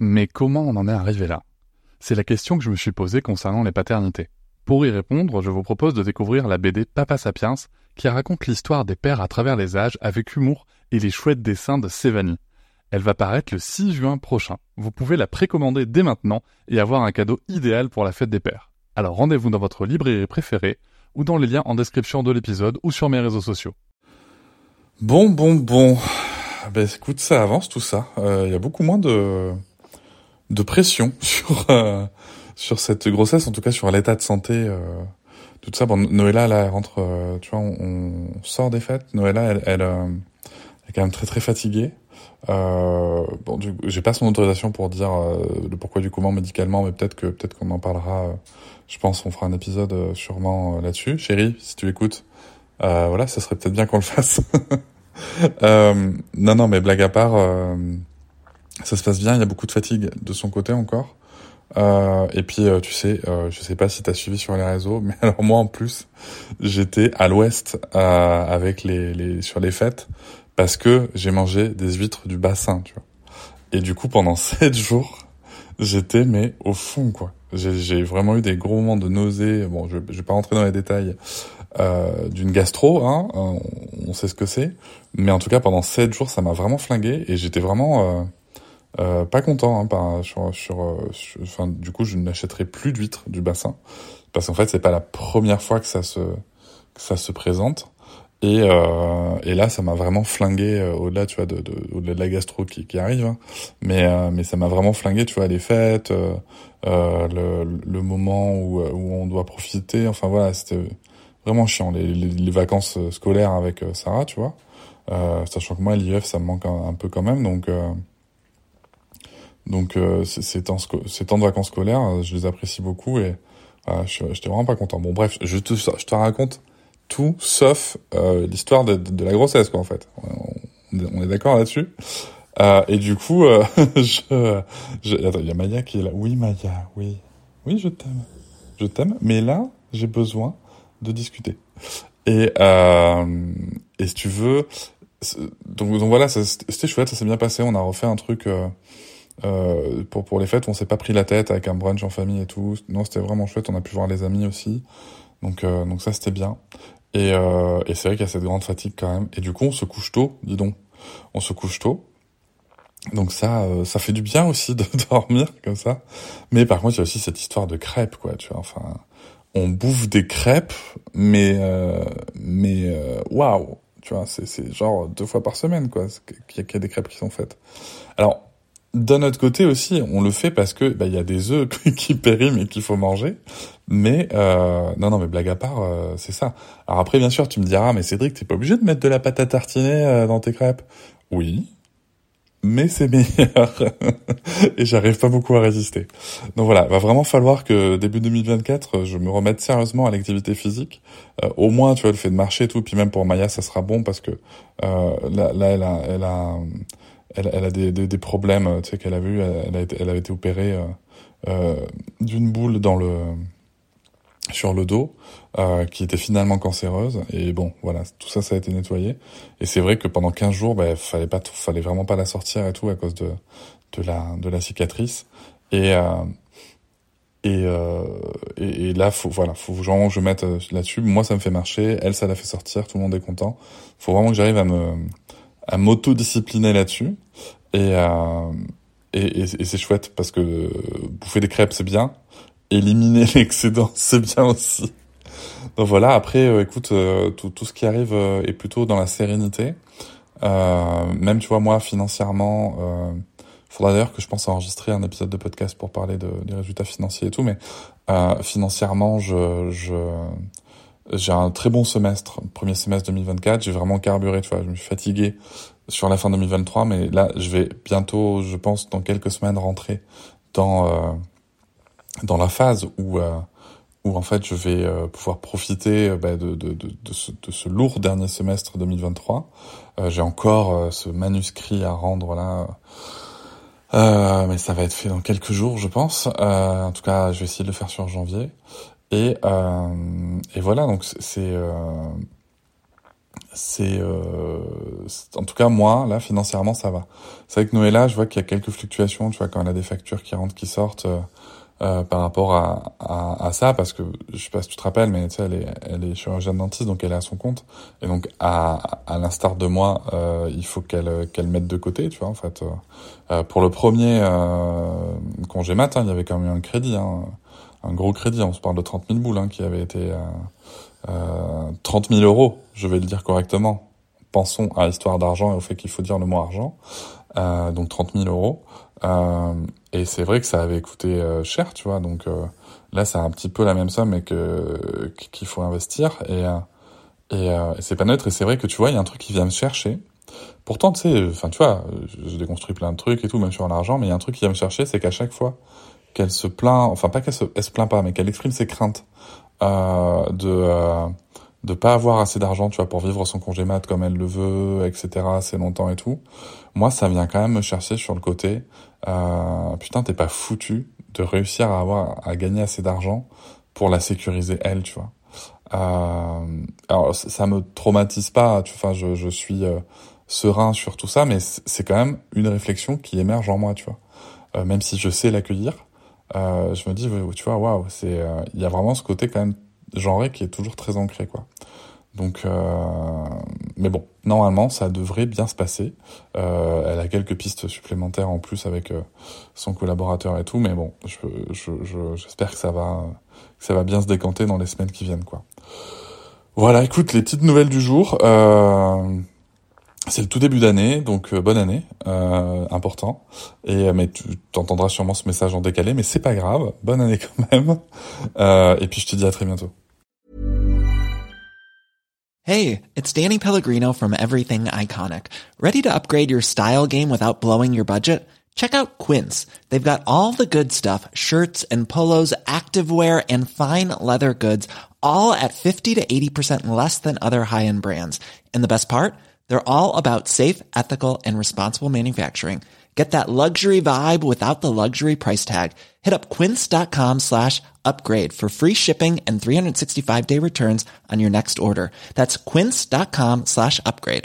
Mais comment on en est arrivé là? C'est la question que je me suis posée concernant les paternités. Pour y répondre, je vous propose de découvrir la BD Papa Sapiens, qui raconte l'histoire des pères à travers les âges avec humour et les chouettes dessins de Sévanie. Elle va paraître le 6 juin prochain. Vous pouvez la précommander dès maintenant et avoir un cadeau idéal pour la fête des pères. Alors rendez-vous dans votre librairie préférée ou dans les liens en description de l'épisode ou sur mes réseaux sociaux. Bon, bon, bon. Ben écoute, ça avance tout ça. Il euh, y a beaucoup moins de de pression sur euh, sur cette grossesse, en tout cas sur l'état de santé. Euh, tout ça. Bon, Noëlla, là, elle rentre. Euh, tu vois, on, sort des fêtes. Noëlla, elle, elle, est quand même très très fatiguée. Euh, bon, j'ai pas son autorisation pour dire le pourquoi du comment médicalement, mais peut-être que peut-être qu'on en parlera. je pense qu'on fera un épisode sûrement là-dessus. Chérie, si tu écoutes, voilà, ça serait peut-être bien qu'on le fasse. non, non, mais blague à part, ça se passe bien. Il y a beaucoup de fatigue de son côté encore. Euh, et puis euh, tu sais, euh, je sais pas si t'as suivi sur les réseaux, mais alors moi en plus, j'étais à l'ouest euh, avec les, les sur les fêtes parce que j'ai mangé des huîtres du bassin, tu vois. Et du coup pendant sept jours, j'étais mais au fond quoi. J'ai vraiment eu des gros moments de nausée. Bon, je, je vais pas rentrer dans les détails euh, d'une gastro, hein, on, on, sait ce que c'est, mais en tout cas pendant sept jours, ça m'a vraiment flingué et j'étais vraiment euh, pas content, hein, sur, sur, euh, enfin, du coup, je n'achèterai plus d'huîtres du bassin parce qu'en fait, c'est pas la première fois que ça se que ça se présente. Et, euh, et là, ça m'a vraiment flingué euh, au-delà, tu vois, de, de au-delà de la gastro qui, qui arrive. Hein. Mais euh, mais ça m'a vraiment flingué, tu vois, les fêtes, le, le moment où où on doit profiter. Enfin voilà, c'était vraiment chiant les, les, vacances scolaires avec Sarah, tu vois. sachant que moi, l'IF, ça me manque un, un peu quand même, donc. Donc euh, ces, temps, ces temps de vacances scolaires, euh, je les apprécie beaucoup et euh, je j'étais vraiment pas content. Bon bref, je te, je te raconte tout sauf euh, l'histoire de, de, la grossesse quoi en fait. On, on est d'accord là-dessus. Euh, et du coup, euh, je, je, il y a Maya qui est là. Oui Maya, oui, oui je t'aime, je t'aime. Mais là, j'ai besoin de discuter. Et et si tu veux, donc, donc voilà, c'était chouette, ça s'est bien passé. On a refait un truc. Euh, pour pour les fêtes, on s'est pas pris la tête avec un brunch en famille et tout. Non, c'était vraiment chouette. On a pu voir les amis aussi. Donc euh, donc ça c'était bien. Et, euh, et c'est vrai qu'il y a cette grande fatigue quand même. Et du coup, on se couche tôt, dis donc. On se couche tôt. Donc ça, euh, ça fait du bien aussi de dormir comme ça. Mais par contre, il y a aussi cette histoire de crêpes, quoi. Tu vois, enfin, on bouffe des crêpes, mais euh, mais waouh, tu vois, c'est genre deux fois par semaine, quoi, qu'il y, a des crêpes qui sont faites. Alors d'un autre côté aussi, on le fait parce que bah, il y a des œufs qui périment et qu'il faut manger. Mais euh, non, non, mais blague à part, euh, c'est ça. Alors après, bien sûr, tu me diras, mais Cédric, t'es pas obligé de mettre de la pâte à tartiner euh, dans tes crêpes. Oui, mais c'est meilleur et j'arrive pas beaucoup à résister. Donc voilà, va vraiment falloir que début 2024, je me remette sérieusement à l'activité physique. Euh, au moins, tu vois, le fait de marcher et tout, puis même pour Maya, ça sera bon parce que euh, là, là, elle a, elle a elle, a des, des, problèmes, euh, tu sais, qu'elle a vu, elle, a été, elle avait été opérée euh, euh, d'une boule sur le dos, qui était finalement cancéreuse. Et bon, voilà, tout ça, ça a été nettoyé. Et c'est vrai que pendant 15 jours, bah, fallait fallait vraiment pas la sortir et tout à cause de de la de la cicatrice. Et et, et, là, faut voilà, faut vraiment que je mette là-dessus. Moi, ça me fait marcher. Elle, ça l'a fait sortir. Tout le monde est content. Faut vraiment que j'arrive à me à m'auto-discipliner là-dessus. Et, euh, et, et, c'est chouette parce que bouffer des crêpes, c'est bien. Éliminer l'excédent, c'est bien aussi. Donc voilà, après, euh, écoute, euh, tout, tout, ce qui arrive euh, est plutôt dans la sérénité. même, tu vois, moi, financièrement, euh, faudra d'ailleurs que je pense enregistrer un épisode de podcast pour parler de, des résultats financiers et tout, mais financièrement, je... je j'ai un très bon semestre, premier semestre 2024. J'ai vraiment carburé, tu vois. Je me suis fatigué sur la fin 2023, mais là, je vais bientôt, je pense, dans quelques semaines, rentrer dans euh, dans la phase où euh, où en fait, je vais euh, pouvoir profiter bah, de, de, de, de, ce, de ce lourd dernier semestre 2023. j'ai encore ce manuscrit à rendre là. mais ça va être fait dans quelques jours, je pense. en tout cas, je vais essayer de le faire sur janvier. Et, euh, et voilà, donc c'est euh, c'est euh, en tout cas moi là financièrement ça va. C'est vrai que Noëlla, je vois qu'il y a quelques fluctuations, tu vois quand elle a des factures qui rentrent qui sortent euh, euh, par rapport à, à, à, ça parce que je sais pas si tu te rappelles mais tu sais elle est elle est chirurgienne dentiste donc elle est à son compte et donc à à l'instar de moi euh, il faut qu'elle qu'elle mette de côté tu vois en fait euh, pour le premier congé mat hein, il y avait quand même un crédit hein, un gros crédit on se parle de 30 000 boules hein, qui avait été euh, 30 000 euros, je vais le dire correctement. Pensons à l'histoire d'argent et au fait qu'il faut dire le mot argent. Euh, donc 30 000 euros. Euh, et c'est vrai que ça avait coûté euh, cher, tu vois. Donc euh, là, c'est un petit peu la même somme, mais qu'il faut investir. Et et, et c'est pas neutre. Et c'est vrai que tu vois, il y a un truc qui vient me chercher. Pourtant, tu sais, enfin, tu vois, j'ai déconstruit plein de trucs et tout, même sur l'argent. Mais il y a un truc qui vient me chercher, c'est qu'à chaque fois qu'elle se plaint, enfin pas qu'elle se, elle se plaint pas, mais qu'elle exprime ses craintes euh, de euh, de pas avoir assez d'argent, tu vois, pour vivre son congé mat comme elle le veut, etc. assez longtemps et tout. Moi, ça vient quand même me chercher sur le côté. Euh, putain, t'es pas foutu de réussir à avoir à gagner assez d'argent pour la sécuriser elle, tu vois. Euh, alors ça me traumatise pas, tu enfin je, je suis euh, serein sur tout ça, mais c'est quand même une réflexion qui émerge en moi, tu vois. Euh, même si je sais l'accueillir, euh, je me dis, tu vois, waouh, c'est, euh, il y a vraiment ce côté quand même genré qui est toujours très ancré, quoi. Donc, euh, mais bon, normalement, ça devrait bien se passer. Euh, elle a quelques pistes supplémentaires en plus avec euh, son collaborateur et tout, mais bon, je, je, je, j'espère que ça va, que ça va bien se décanter dans les semaines qui viennent, quoi. Voilà, écoute, les petites nouvelles du jour. Euh, c'est le tout début d'année, donc euh, bonne année, euh, important. Et euh, mais tu entendras sûrement ce message en décalé, mais c'est pas grave, bonne année quand même. Euh, et puis je te dis à très bientôt. Hey, it's Danny Pellegrino from Everything Iconic. Ready to upgrade your style game without blowing your budget? Check out Quince. They've got all the good stuff: shirts and polos, activewear, and fine leather goods, all at fifty to eighty percent less than other high-end brands. And the best part? They're all about safe, ethical, and responsible manufacturing. Get that luxury vibe without the luxury price tag. Hit up quince.com slash upgrade for free shipping and 365 day returns on your next order. That's quince.com slash upgrade.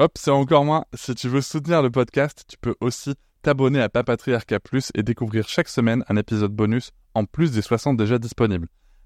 Hop, c'est encore moins. Si tu veux soutenir le podcast, tu peux aussi t'abonner à Papatriarca Plus et découvrir chaque semaine un épisode bonus en plus des 60 déjà disponibles.